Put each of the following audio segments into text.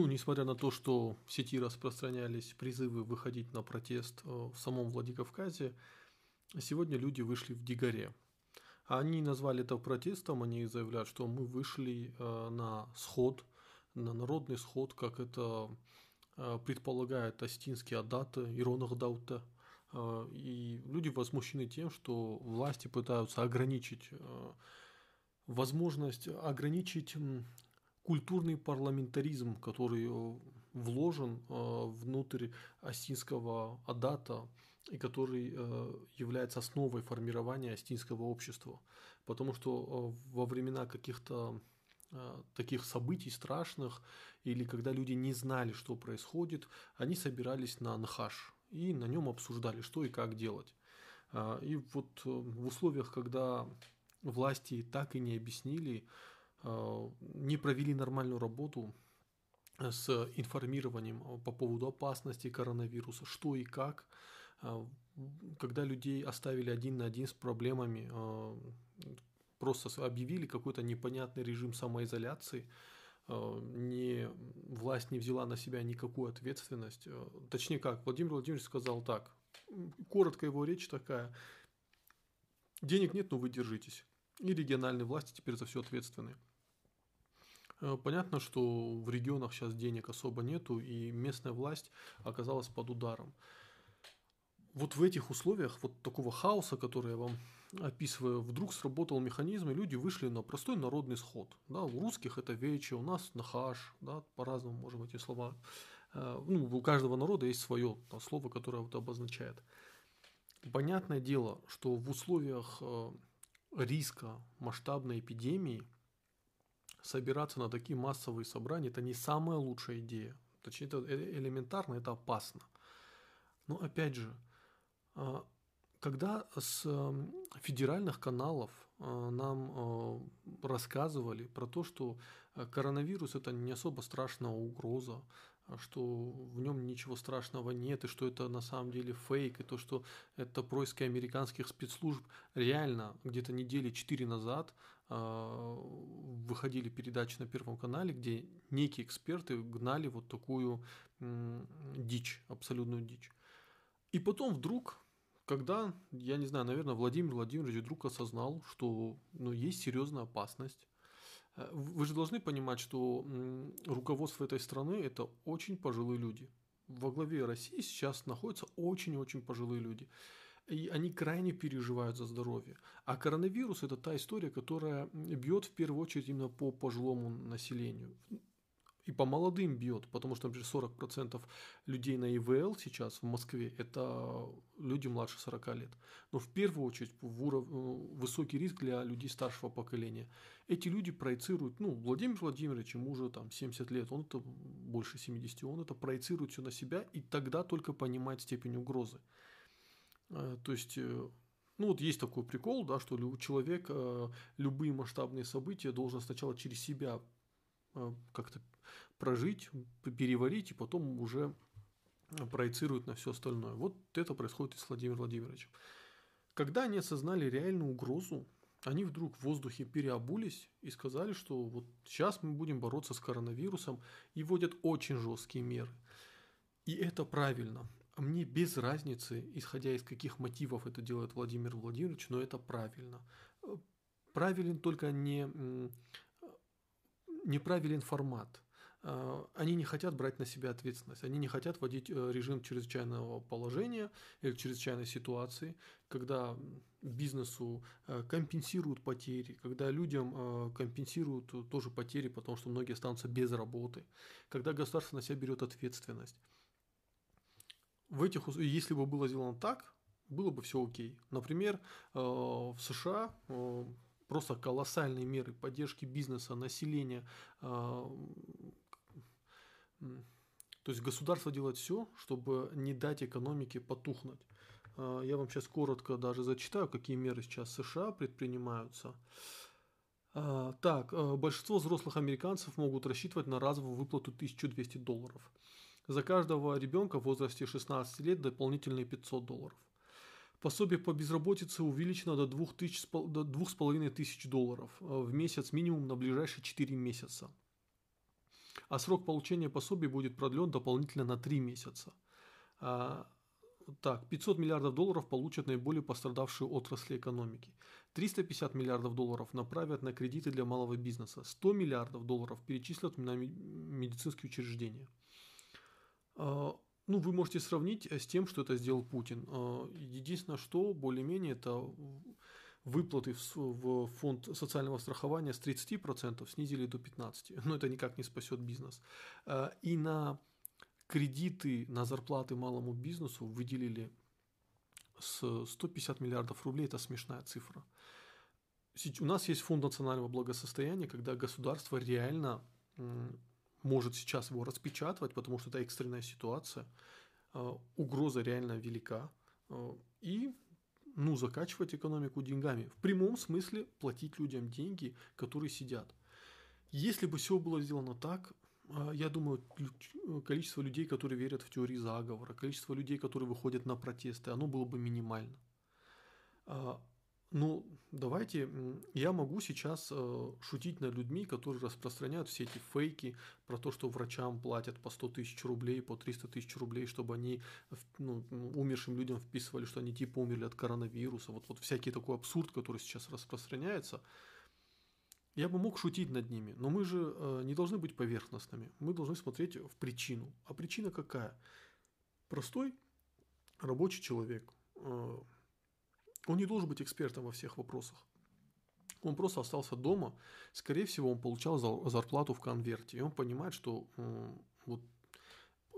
Ну, несмотря на то, что в сети распространялись призывы выходить на протест в самом Владикавказе, сегодня люди вышли в Дигаре. Они назвали это протестом, они заявляют, что мы вышли на сход, на народный сход, как это предполагает Астинский Адата, Иронах Даута – Э, и люди возмущены тем, что власти пытаются ограничить э, возможность ограничить культурный парламентаризм, который э, вложен внутрь астинского адата и который является основой формирования астинского общества. Потому что во времена каких-то таких событий страшных или когда люди не знали, что происходит, они собирались на Нхаш, и на нем обсуждали, что и как делать. И вот э, в условиях, когда власти так и не объяснили, не провели нормальную работу с информированием по поводу опасности коронавируса, что и как, а, когда людей оставили один на один с проблемами, просто объявили какой-то непонятный режим самоизоляции, Э, не, власть не взяла на себя никакую ответственность. Э, точнее как, Владимир Владимирович сказал так, коротко его речь такая, денег нет, но вы держитесь. И региональные власти теперь за все ответственны. Э, понятно, что в регионах сейчас денег особо нету, и местная власть оказалась под ударом вот в этих условиях вот такого хаоса, который я вам описываю, вдруг сработал механизм, и люди вышли на простой народный сход. Да, у русских это вече, у нас нахаш, да, по-разному можем эти слова. Э, ну, у каждого народа есть свое слово, которое вот обозначает. Понятное дело, что в условиях э, риска масштабной эпидемии собираться на такие массовые собрания – это не самая лучшая идея. Точнее, это э, элементарно, это опасно. Но опять же, а, когда с эм, федеральных каналов э, нам э, рассказывали про то, что коронавирус это не особо страшная угроза, что в нем ничего страшного нет, и что это на самом деле фейк, и то, что это происки американских спецслужб, реально где-то недели четыре назад выходили передачи на Первом канале, где некие эксперты гнали вот такую дичь, абсолютную дичь. И потом вдруг, когда, я не знаю, наверное, Владимир Владимирович вдруг осознал, что ну, есть серьезная опасность, э, вы же должны понимать, что руководство этой страны – это очень пожилые люди. Во главе России сейчас находятся очень-очень пожилые люди. И они крайне переживают за здоровье. А коронавирус – это та история, которая бьет в первую очередь именно по пожилому населению и по молодым бьет, потому что, например, 40% людей на ИВЛ сейчас в Москве – это люди младше 40 лет. Но в первую очередь в уров... высокий риск для людей старшего поколения. Эти люди проецируют, ну, Владимир Владимирович, ему уже там 70 лет, он это больше 70, он это проецирует все на себя, и тогда только понимает степень угрозы. Э, то есть э, ну вот есть такой прикол, да, что человек э, любые масштабные события должен сначала через себя Э, как-то прожить, переварить и потом уже проецируют на все остальное. Вот это происходит и с Владимиром Владимировичем. Когда они осознали реальную угрозу, они вдруг в воздухе переобулись и сказали, что вот сейчас мы будем бороться с коронавирусом и вводят очень жесткие меры. И это правильно. Мне без разницы, исходя из каких мотивов это делает Владимир Владимирович, но это правильно. Э, правилен только не неправилен формат. А, они не хотят брать на себя ответственность, они не хотят вводить э, режим чрезвычайного положения или чрезвычайной ситуации, когда бизнесу э, компенсируют потери, когда людям э, компенсируют тоже потери, потому что многие останутся без работы, когда государство на себя берет ответственность. В этих, если бы было сделано так, было бы все окей. Например, в США просто колоссальные меры поддержки бизнеса, населения. А, то есть государство делает все, чтобы не дать экономике потухнуть. А, я вам сейчас коротко даже зачитаю, какие меры сейчас США предпринимаются. А, так, большинство взрослых американцев могут рассчитывать на разовую выплату 1200 долларов. За каждого ребенка в возрасте 16 лет дополнительные 500 долларов. Пособие по безработице увеличено до 2500 долларов э, в месяц минимум на ближайшие 4 месяца. а срок получения пособий будет продлен дополнительно на 3 месяца. А, так, 500 миллиардов долларов получат наиболее пострадавшие отрасли экономики. 350 миллиардов долларов направят на кредиты для малого бизнеса. 100 миллиардов долларов перечислят на медицинские учреждения. Ну, вы можете сравнить с тем, что это сделал Путин. А, единственное, что более-менее это выплаты в фонд социального страхования с 30% снизили до 15%. Но это никак не спасет бизнес. А, и на кредиты на зарплаты малому бизнесу выделили с 150 миллиардов рублей. Это смешная цифра. У нас есть фонд национального благосостояния, когда государство реально может сейчас его распечатывать, потому что это экстренная ситуация, а, угроза реально велика, а, и ну, закачивать экономику деньгами. В прямом смысле платить людям деньги, которые сидят. Если бы все было сделано так, а, я думаю, количество людей, которые верят в теории заговора, количество людей, которые выходят на протесты, оно было бы минимально. Ну, давайте, я могу сейчас э, шутить над людьми, которые распространяют все эти фейки про то, что врачам платят по 100 тысяч рублей, по 300 тысяч рублей, чтобы они ну, умершим людям вписывали, что они типа умерли от коронавируса. Вот, вот всякий такой абсурд, который сейчас распространяется. Я бы мог шутить над ними, но мы же э, не должны быть поверхностными. Мы должны смотреть в причину. А причина какая? Простой рабочий человек э, – он не должен быть экспертом во всех вопросах. Он просто остался дома. Скорее всего, он получал зарплату в конверте. И он понимает, что вот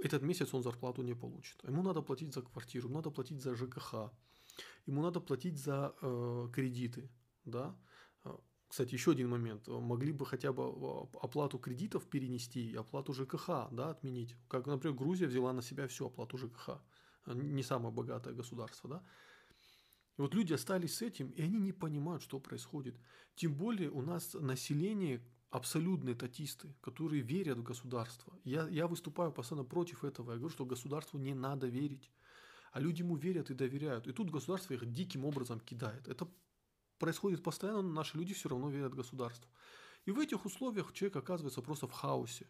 этот месяц он зарплату не получит. Ему надо платить за квартиру, надо платить за ЖКХ, ему надо платить за э, кредиты. Да? Э, кстати, еще один момент. Могли бы хотя бы э, оплату кредитов перенести, оплату ЖКХ да, отменить. Как, например, Грузия взяла на себя всю оплату ЖКХ. Не самое богатое государство. Да? Вот люди остались с этим, и они не понимают, что происходит. Тем более у нас население абсолютные татисты, которые верят в государство. Я, я выступаю постоянно против этого. Я говорю, что государству не надо верить. А люди ему верят и доверяют. И тут государство их диким образом кидает. Это происходит постоянно, но наши люди все равно верят государству. И в этих условиях человек оказывается просто в хаосе.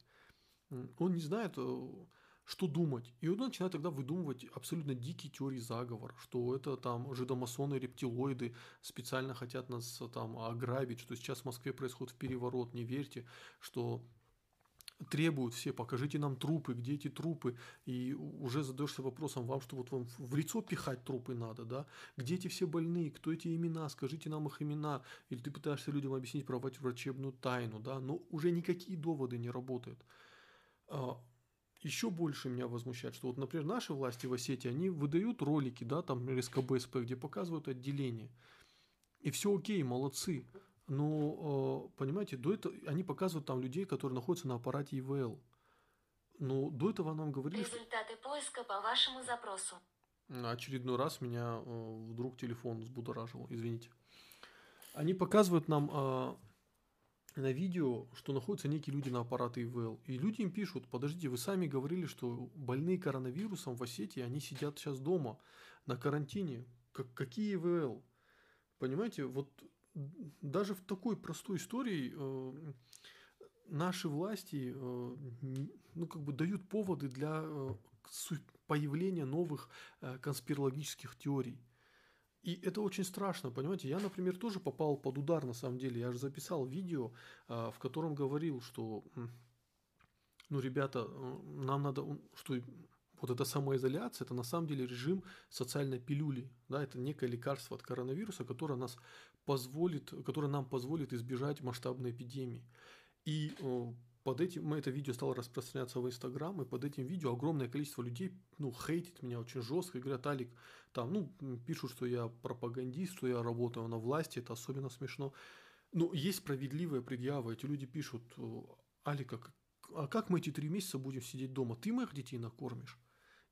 Он не знает, э, что думать? И он начинает тогда выдумывать абсолютно дикие теории заговора, что это там жидомасоны, рептилоиды специально хотят нас там ограбить, что сейчас в Москве происходит переворот, не верьте, что требуют все, покажите нам трупы, где эти трупы, и уже задаешься вопросом вам, что вот вам в лицо пихать трупы надо, да, где эти все больные, кто эти имена, скажите нам их имена, или ты пытаешься людям объяснить про врачебную тайну, да, но уже никакие доводы не работают. А, еще больше меня возмущает, что вот, например, наши власти в Осетии, они выдают ролики, да, там РСКБСП, где показывают отделение. И все окей, молодцы. Но, э, понимаете, до этого они показывают там людей, которые находятся на аппарате ИВЛ. Но до этого нам говорили... Результаты что... поиска по вашему запросу. Очередной раз меня э, вдруг телефон взбудоражил, извините. Они показывают нам э, на видео, что находятся некие люди на аппараты ИВЛ. И люди им пишут, подождите, вы сами говорили, что больные коронавирусом в Осетии, они сидят сейчас дома на карантине. Как, какие ИВЛ? Понимаете, вот даже в такой простой истории э, наши власти э, ну, как бы дают поводы для э, появления новых э, конспирологических теорий. И это очень страшно, понимаете? Я, например, тоже попал под удар на самом деле. Я же записал видео, а, в котором говорил, что, ну, ребята, э, нам надо, что вот эта самоизоляция, это на самом деле режим социальной пилюли, да, это некое лекарство от коронавируса, которое нас позволит, которое нам позволит избежать масштабной эпидемии. И э, под этим, это видео стало распространяться в Инстаграм, и под этим видео огромное количество людей, ну, хейтит меня очень жестко, и говорят, Алик, там, ну, пишут, что я пропагандист, что я работаю на власти, это особенно смешно. Но есть справедливая предъява, эти люди пишут, Алика, а как мы эти три месяца будем сидеть дома? Ты моих детей накормишь?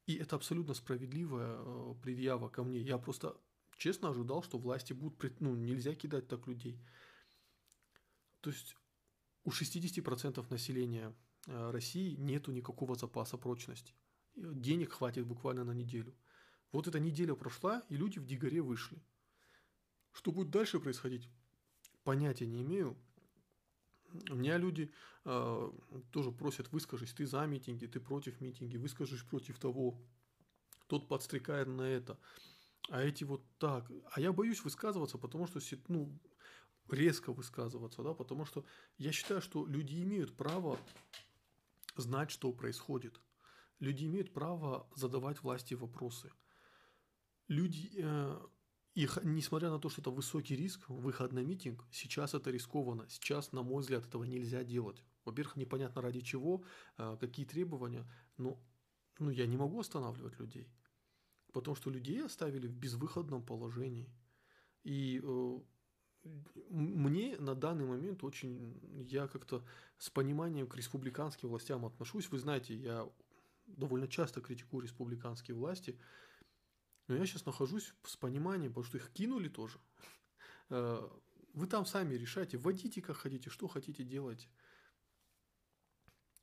И это абсолютно справедливая э, предъява ко мне. Я просто честно ожидал, что власти будут, ну, нельзя кидать так людей. То есть у 60% населения э, России нету никакого запаса прочности. Денег хватит буквально на неделю. Вот эта неделя прошла, и люди в Дигоре вышли. Что будет дальше происходить? Понятия не имею. Меня люди э, тоже просят, выскажись, ты за митинги, ты против митинги, выскажись против того, тот подстрекает на это, а эти вот так. А я боюсь высказываться, потому что ну, резко высказываться, да, потому что я считаю, что люди имеют право знать, что происходит. Люди имеют право задавать власти вопросы. Люди, э, их, несмотря на то, что это высокий риск, выход на митинг, сейчас это рискованно. Сейчас, на мой взгляд, этого нельзя делать. Во-первых, непонятно ради чего, э, какие требования, но ну, я не могу останавливать людей. Потому что людей оставили в безвыходном положении. И э, мне на данный момент очень, я как-то с пониманием к республиканским властям отношусь. Вы знаете, я довольно часто критикую республиканские власти, но я сейчас нахожусь с пониманием, потому что их кинули тоже. Э, вы там сами решайте, водите как хотите, что хотите делайте.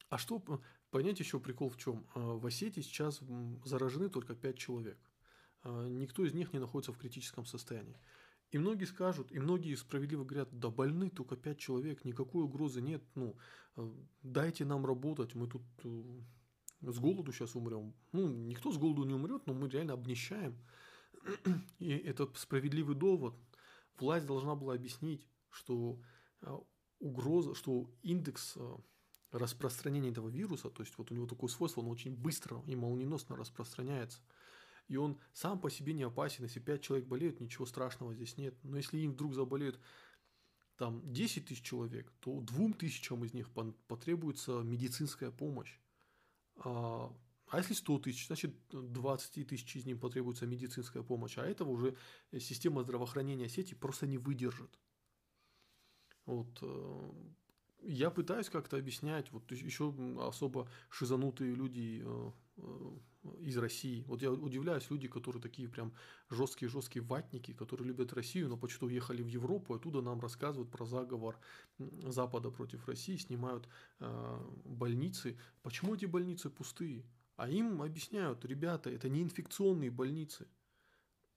А что, понять еще прикол в чем? Э, в Осетии сейчас заражены только 5 человек. Э, никто из них не находится в критическом состоянии. И многие скажут, и многие справедливо говорят, да больны только пять человек, никакой угрозы нет, ну, э, дайте нам работать, мы тут э, с голоду сейчас умрем. Ну, никто с голоду не умрет, но мы реально обнищаем. И это справедливый довод. Власть должна была объяснить, что э, угроза, что индекс распространения этого вируса, то есть вот у него такое свойство, он очень быстро и молниеносно распространяется – и он сам по себе не опасен. Если 5 человек болеют, ничего страшного здесь нет. Но если им вдруг заболеют там 10 тысяч человек, то двум тысячам из них потребуется медицинская помощь. А, а если 100 тысяч, значит 20 тысяч из них потребуется медицинская помощь. А этого уже система здравоохранения сети просто не выдержит. Вот. Э, я пытаюсь как-то объяснять, вот еще особо шизанутые люди э, э, из России. Вот я удивляюсь, люди, которые такие прям жесткие-жесткие ватники, которые любят Россию, но почему-то уехали в Европу, оттуда нам рассказывают про заговор Запада против России, снимают э, больницы. Почему эти больницы пустые? А им объясняют, ребята, это не инфекционные больницы.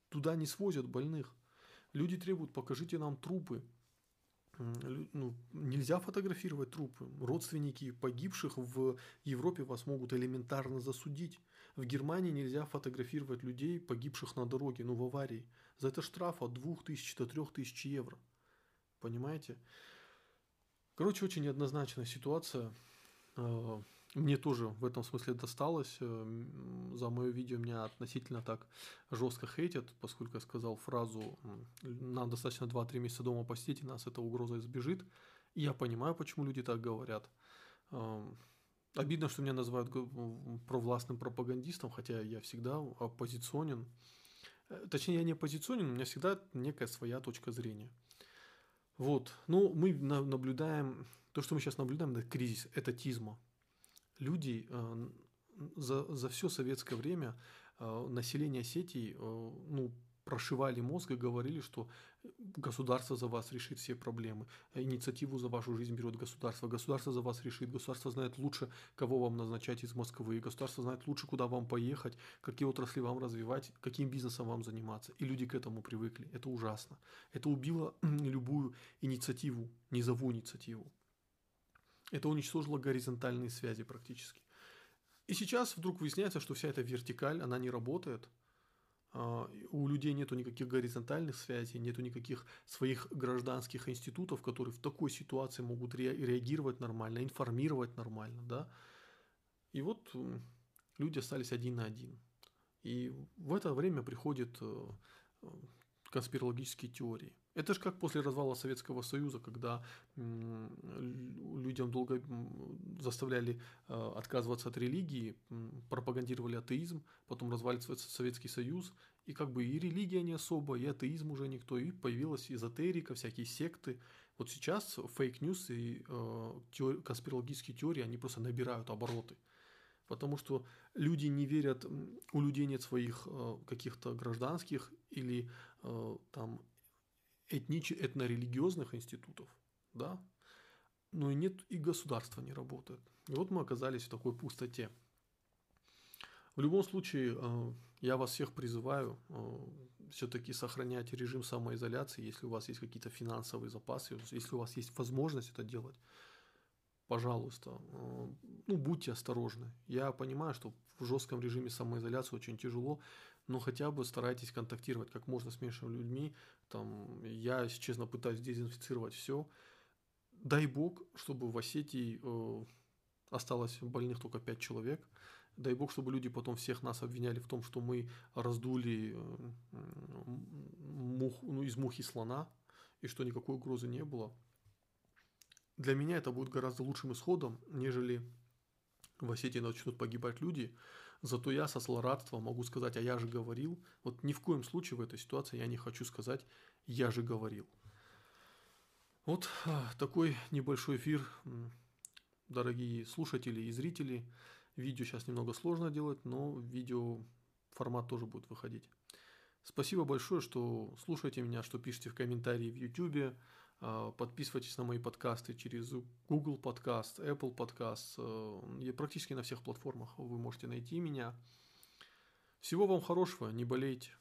Туда не свозят больных. Люди требуют, покажите нам трупы ну, нельзя фотографировать трупы. Родственники погибших в Европе вас могут элементарно засудить. В Германии нельзя фотографировать людей, погибших на дороге, ну в аварии. За это штраф от 2000 до 3000 евро. Понимаете? Короче, очень неоднозначная ситуация. А, мне тоже в этом смысле досталось. Э, за мое видео меня относительно так жестко хейтят, поскольку я сказал фразу «нам достаточно 2-3 месяца дома посидеть, и нас эта угроза избежит». И я понимаю, почему люди так говорят. Обидно, что меня называют провластным пропагандистом, хотя я всегда оппозиционен. Э, точнее, я не оппозиционен, у меня всегда некая своя точка зрения. Вот. Ну, мы наблюдаем, то, что мы сейчас наблюдаем, это кризис этатизма – люди э, за, за все советское время э, население Осетии э, ну, прошивали мозг и говорили, что государство за вас решит все проблемы, инициативу за вашу жизнь берет государство, государство за вас решит, государство знает лучше, кого вам назначать из Москвы, государство знает лучше, куда вам поехать, какие отрасли вам развивать, каким бизнесом вам заниматься. И люди к этому привыкли. Это ужасно. Это убило любую инициативу, низовую инициативу. Это уничтожило горизонтальные связи практически. И сейчас вдруг выясняется, что вся эта вертикаль, она не работает. А, у людей нету никаких горизонтальных связей, нету никаких своих гражданских институтов, которые в такой ситуации могут реагировать нормально, информировать нормально, да. И вот люди остались один на один. И в это время приходят э, конспирологические теории. Это же как после развала Советского Союза, когда людям долго заставляли э, отказываться от религии, пропагандировали атеизм, потом разваливается Советский Союз, и как бы и религия не особо, и атеизм уже никто, и появилась эзотерика, всякие секты. Вот сейчас fake news и э, конспирологические теории, они просто набирают обороты. Потому что люди не верят, у людей нет своих э, каких-то гражданских или э, там этнич... этнорелигиозных институтов, да, но и нет, и государство не работает. И вот мы оказались в такой пустоте. В любом случае, э, я вас всех призываю все-таки сохранять режим самоизоляции, если у вас есть какие-то финансовые запасы, если у вас есть возможность это делать, пожалуйста, э, ну, будьте осторожны. Я понимаю, что в жестком режиме самоизоляции очень тяжело, но хотя бы старайтесь контактировать как можно с меньшими людьми. Там, я, если честно, пытаюсь дезинфицировать все. Дай бог, чтобы в Осетии э, осталось больных только 5 человек. Дай бог, чтобы люди потом всех нас обвиняли в том, что мы раздули э, мух, ну, из мухи слона, и что никакой угрозы не было. Для меня это будет гораздо лучшим исходом, нежели в Осетии начнут погибать люди, Зато я со злорадством могу сказать, а я же говорил. Вот ни в коем случае в этой ситуации я не хочу сказать, я же говорил. Вот а, такой небольшой эфир, дорогие слушатели и зрители. Видео сейчас немного сложно делать, но видео формат тоже будет выходить. Спасибо большое, что слушаете меня, что пишете в комментарии в YouTube. А, подписывайтесь на мои подкасты через Google Podcast, Apple Podcast. Э, я практически на всех платформах вы можете найти меня. Всего вам хорошего, не болейте.